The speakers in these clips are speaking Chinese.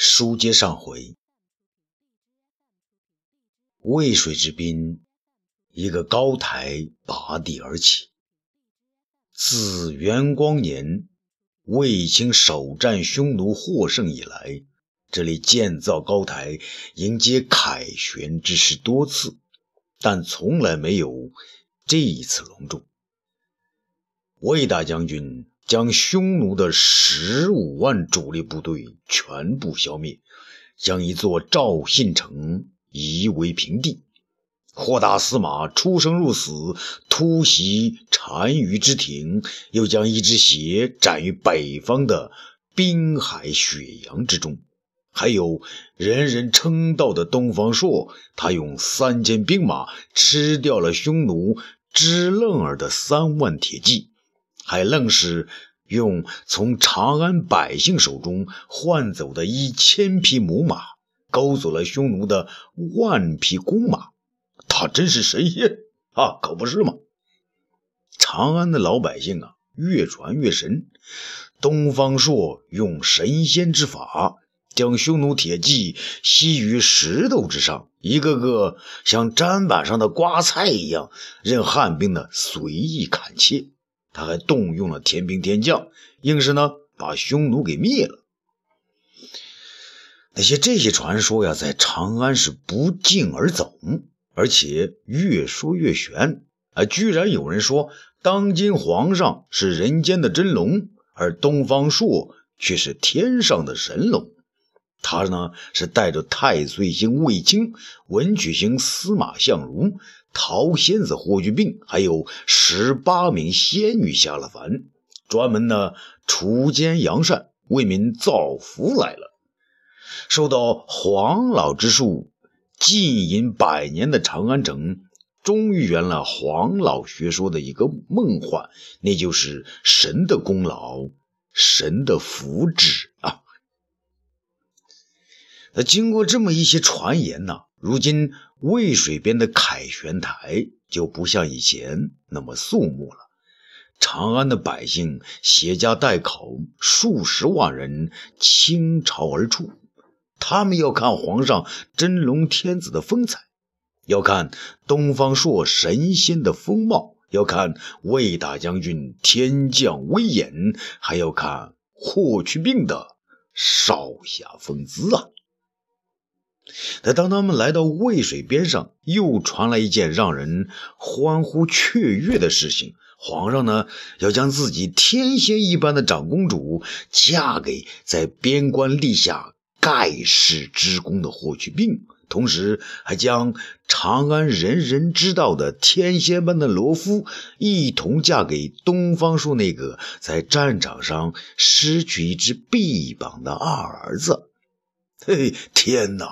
书接上回，渭水之滨，一个高台拔地而起。自元光年卫青首战匈奴获胜以来，这里建造高台迎接凯旋之事多次，但从来没有这一次隆重。魏大将军。将匈奴的十五万主力部队全部消灭，将一座赵信城夷为平地。霍大司马出生入死，突袭单于之庭，又将一只鞋斩于北方的滨海雪阳之中。还有人人称道的东方朔，他用三千兵马吃掉了匈奴支楞儿的三万铁骑。还愣是用从长安百姓手中换走的一千匹母马，勾走了匈奴的万匹公马。他真是神仙啊，可不是吗？长安的老百姓啊，越传越神。东方朔用神仙之法，将匈奴铁骑吸于石头之上，一个个像砧板上的瓜菜一样，任汉兵的随意砍切。他还动用了天兵天将，硬是呢把匈奴给灭了。那些这些传说呀，在长安是不胫而走，而且越说越玄啊！居然有人说，当今皇上是人间的真龙，而东方朔却是天上的神龙。他呢是带着太岁星卫青、文曲星司马相如。桃仙子霍去病，还有十八名仙女下了凡，专门呢除奸扬善，为民造福来了。受到黄老之术，浸淫百年的长安城，终于圆了黄老学说的一个梦幻，那就是神的功劳，神的福祉！那经过这么一些传言呢？如今渭水边的凯旋台就不像以前那么肃穆了。长安的百姓携家带口数十万人倾巢而出，他们要看皇上真龙天子的风采，要看东方朔神仙的风貌，要看魏大将军天降威严，还要看霍去病的少侠风姿啊！但当他们来到渭水边上，又传来一件让人欢呼雀跃的事情：皇上呢，要将自己天仙一般的长公主嫁给在边关立下盖世之功的霍去病，同时还将长安人人知道的天仙般的罗敷一同嫁给东方朔那个在战场上失去一只臂膀的二儿子。嘿，天哪！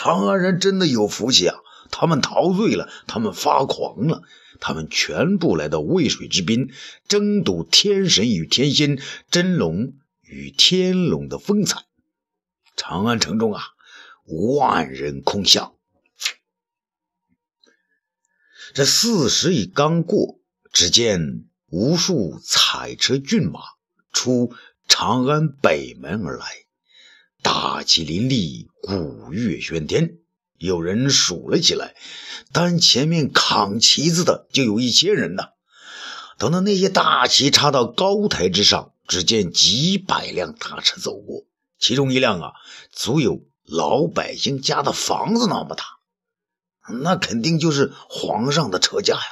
长安人真的有福气啊！他们陶醉了，他们发狂了，他们全部来到渭水之滨，争夺天神与天仙、真龙与天龙的风采。长安城中啊，万人空巷。这巳时已刚过，只见无数彩车骏马出长安北门而来。大旗林立，鼓乐喧天。有人数了起来，单前面扛旗子的就有一千人呢。等到那些大旗插到高台之上，只见几百辆大车走过，其中一辆啊，足有老百姓家的房子那么大。那肯定就是皇上的车驾呀。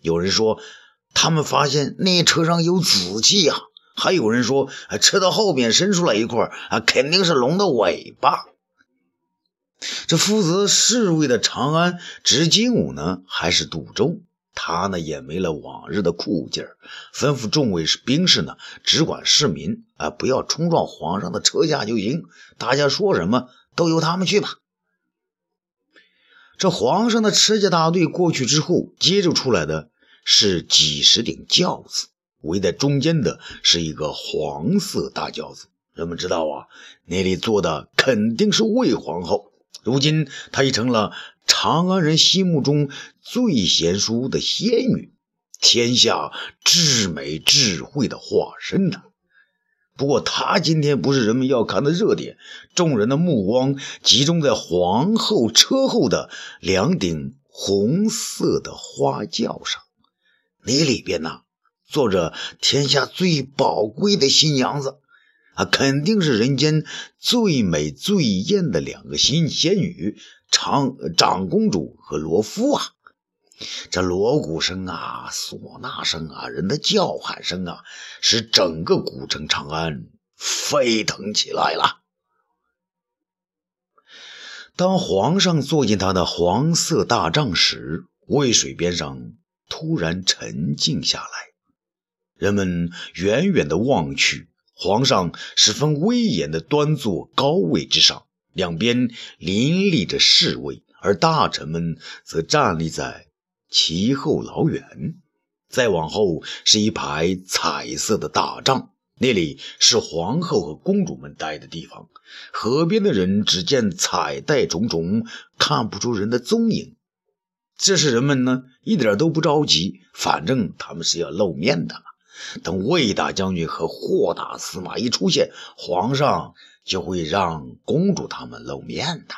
有人说，他们发现那车上有紫气呀。还有人说，车的后边伸出来一块啊，肯定是龙的尾巴。这负责侍卫的长安执金吾呢，还是杜周？他呢也没了往日的酷劲儿，吩咐众位兵士呢，只管市民啊，不要冲撞皇上的车驾就行。大家说什么都由他们去吧。这皇上的车驾大队过去之后，接着出来的是几十顶轿子。围在中间的是一个黄色大轿子，人们知道啊，那里坐的肯定是魏皇后。如今她已成了长安人心目中最贤淑的仙女，天下至美智慧的化身呐。不过他今天不是人们要看的热点，众人的目光集中在皇后车后的两顶红色的花轿上，那里边呢坐着天下最宝贵的新娘子，啊，肯定是人间最美最艳的两个新仙女长长公主和罗敷啊。这锣鼓声啊，唢呐声啊，人的叫喊声啊，使整个古城长安沸腾起来了。当皇上坐进他的黄色大帐时，渭水边上突然沉静下来。人们远远的望去，皇上十分威严的端坐高位之上，两边林立着侍卫，而大臣们则站立在。其后老远，再往后是一排彩色的大帐，那里是皇后和公主们待的地方。河边的人只见彩带重重，看不出人的踪影。这是人们呢，一点都不着急，反正他们是要露面的嘛。等魏大将军和霍大司马一出现，皇上就会让公主他们露面的。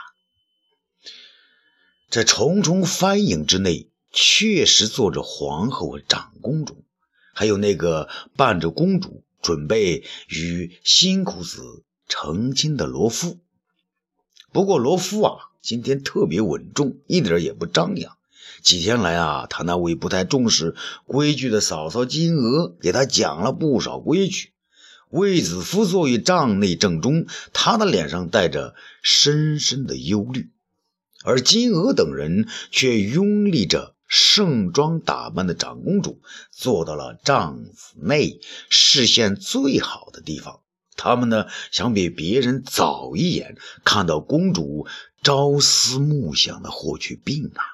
这重重帆影之内。确实坐着皇后和长公主，还有那个伴着公主准备与辛苦子成亲的罗敷。不过罗敷啊，今天特别稳重，一点也不张扬。几天来啊，他那位不太重视规矩的嫂嫂金娥给他讲了不少规矩。卫子夫坐于帐内正中，他的脸上带着深深的忧虑，而金娥等人却拥立着。盛装打扮的长公主坐到了帐子内视线最好的地方。他们呢，想比别人早一眼看到公主朝思暮想的霍去病啊。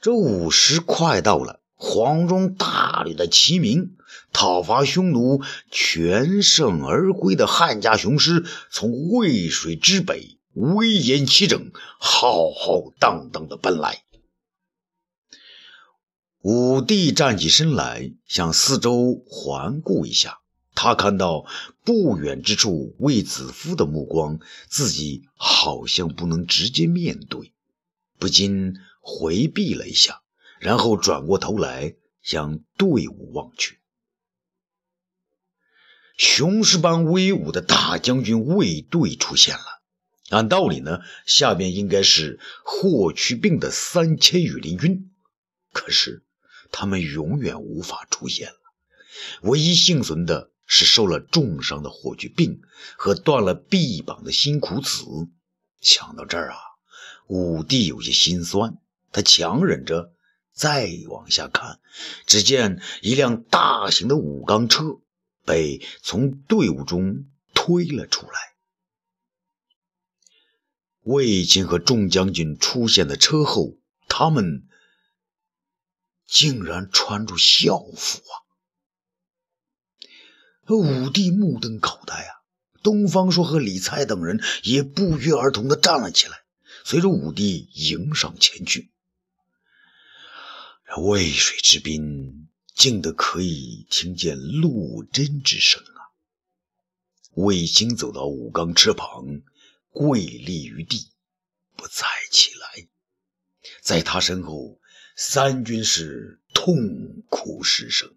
这午时快到了，黄忠大吕的齐鸣，讨伐匈奴、全胜而归的汉家雄师，从渭水之北威严齐整、浩浩荡荡的奔来。武帝站起身来，向四周环顾一下。他看到不远之处卫子夫的目光，自己好像不能直接面对，不禁回避了一下，然后转过头来向队伍望去。雄狮般威武的大将军卫队出现了。按道理呢，下边应该是霍去病的三千羽林军，可是。他们永远无法出现了。唯一幸存的是受了重伤的霍去病和断了臂膀的辛苦子。想到这儿啊，武帝有些心酸。他强忍着再往下看，只见一辆大型的武钢车被从队伍中推了出来。卫青和众将军出现在车后，他们。竟然穿着校服啊！武帝目瞪口呆啊！东方朔和李蔡等人也不约而同的站了起来，随着武帝迎上前去。渭水之滨，静得可以听见落针之声啊！卫青走到武冈车旁，跪立于地，不再起来，在他身后。三军士痛哭失声，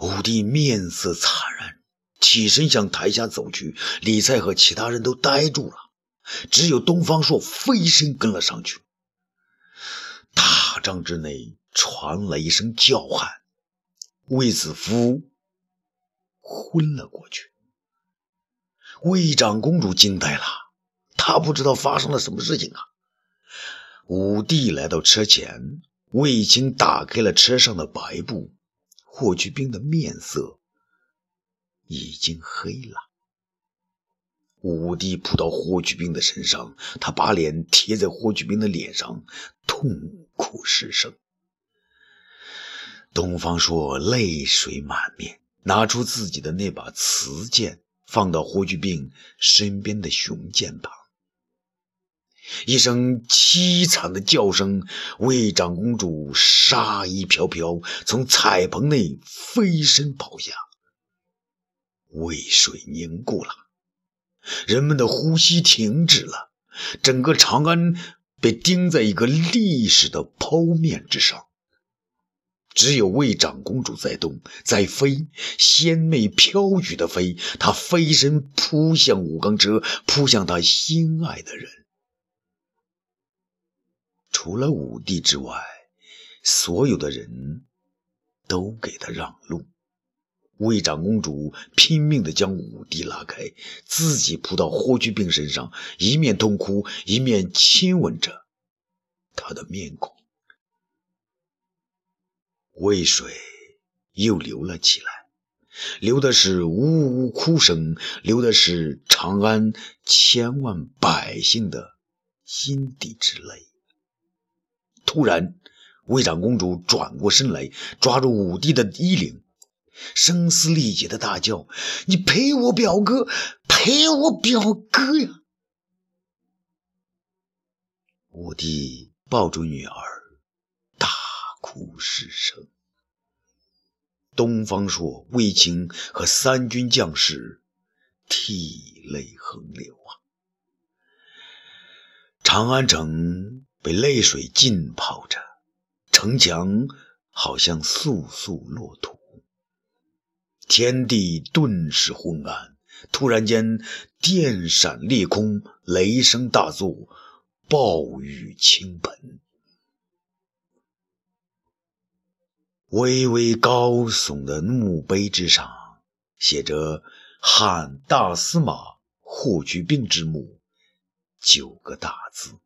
武帝面色惨然，起身向台下走去。李蔡和其他人都呆住了，只有东方朔飞身跟了上去。帐之内传来一声叫喊，卫子夫昏了过去。魏长公主惊呆了，她不知道发生了什么事情啊。武帝来到车前，卫青打开了车上的白布，霍去病的面色已经黑了。武帝扑到霍去病的身上，他把脸贴在霍去病的脸上，痛哭失声。东方朔泪水满面，拿出自己的那把瓷剑，放到霍去病身边的雄剑旁。一声凄惨的叫声，魏长公主纱衣飘飘，从彩棚内飞身跑下。渭水凝固了，人们的呼吸停止了，整个长安被钉在一个历史的剖面之上。只有魏长公主在动，在飞，仙媚飘举的飞。她飞身扑向武钢车，扑向她心爱的人。除了武帝之外，所有的人都给他让路。魏长公主拼命地将武帝拉开，自己扑到霍去病身上，一面痛哭，一面亲吻着他的面孔。渭水又流了起来，流的是呜呜哭声，流的是长安千万百姓的心底之泪。突然，魏长公主转过身来，抓住武帝的衣领，声嘶力竭的大叫：“你陪我表哥，陪我表哥呀！”武帝抱住女儿。大哭失声，东方朔、卫青和三军将士涕泪横流啊！长安城被泪水浸泡着，城墙好像簌簌落土，天地顿时昏暗。突然间，电闪裂空，雷声大作，暴雨倾盆。巍巍高耸的墓碑之上，写着“汉大司马霍去病之墓”九个大字。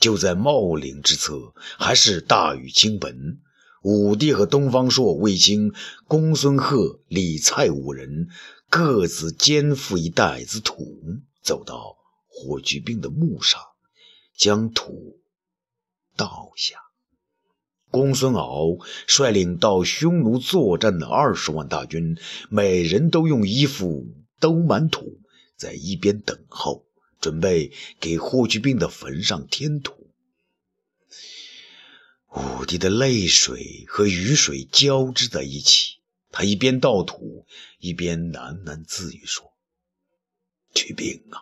就在茂陵之侧，还是大雨倾盆。武帝和东方朔、卫青、公孙贺、李蔡五人各自肩负一袋子土，走到霍去病的墓上，将土倒下。公孙敖率领到匈奴作战的二十万大军，每人都用衣服兜满土，在一边等候，准备给霍去病的坟上添土。武帝的泪水和雨水交织在一起，他一边倒土，一边喃喃自语说：“去病啊，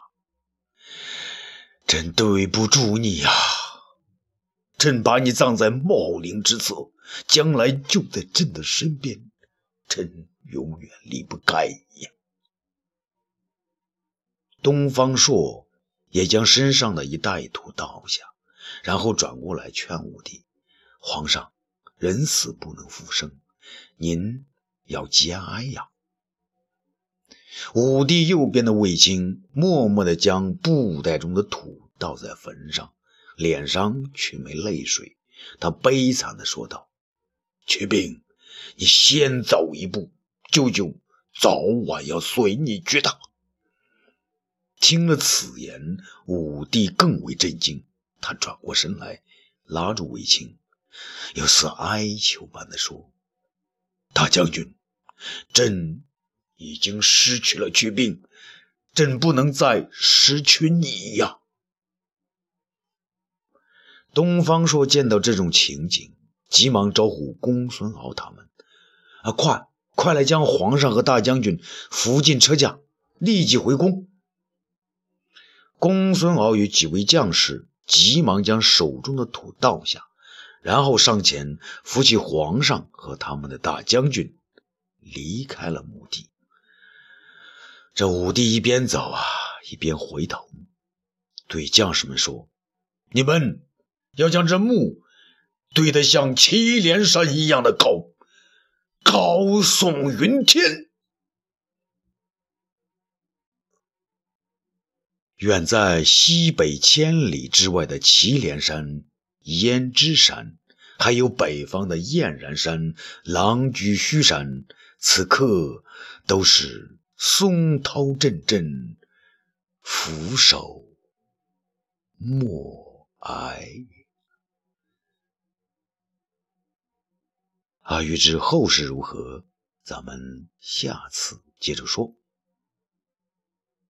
朕对不住你呀。”朕把你葬在茂陵之侧，将来就在朕的身边，朕永远离不开你呀。东方朔也将身上的一袋土倒下，然后转过来劝武帝：“皇上，人死不能复生，您要节哀呀。”武帝右边的卫青默默地将布袋中的土倒在坟上。脸上却没泪水，他悲惨地说道：“曲病，你先走一步，舅舅早晚要随你去的。”听了此言，武帝更为震惊，他转过身来，拉住卫青，有似哀求般地说：“大将军，朕已经失去了曲病，朕不能再失去你呀。”东方朔见到这种情景，急忙招呼公孙敖他们：“啊，快快来将皇上和大将军扶进车驾，立即回宫。”公孙敖与几位将士急忙将手中的土倒下，然后上前扶起皇上和他们的大将军，离开了墓地。这武帝一边走啊，一边回头对将士们说：“你们。”要将这墓堆得像祁连山一样的高，高耸云天。远在西北千里之外的祁连山、胭脂山，还有北方的燕然山、狼居胥山，此刻都是松涛阵阵，俯首默哀。啊，欲知后事如何，咱们下次接着说。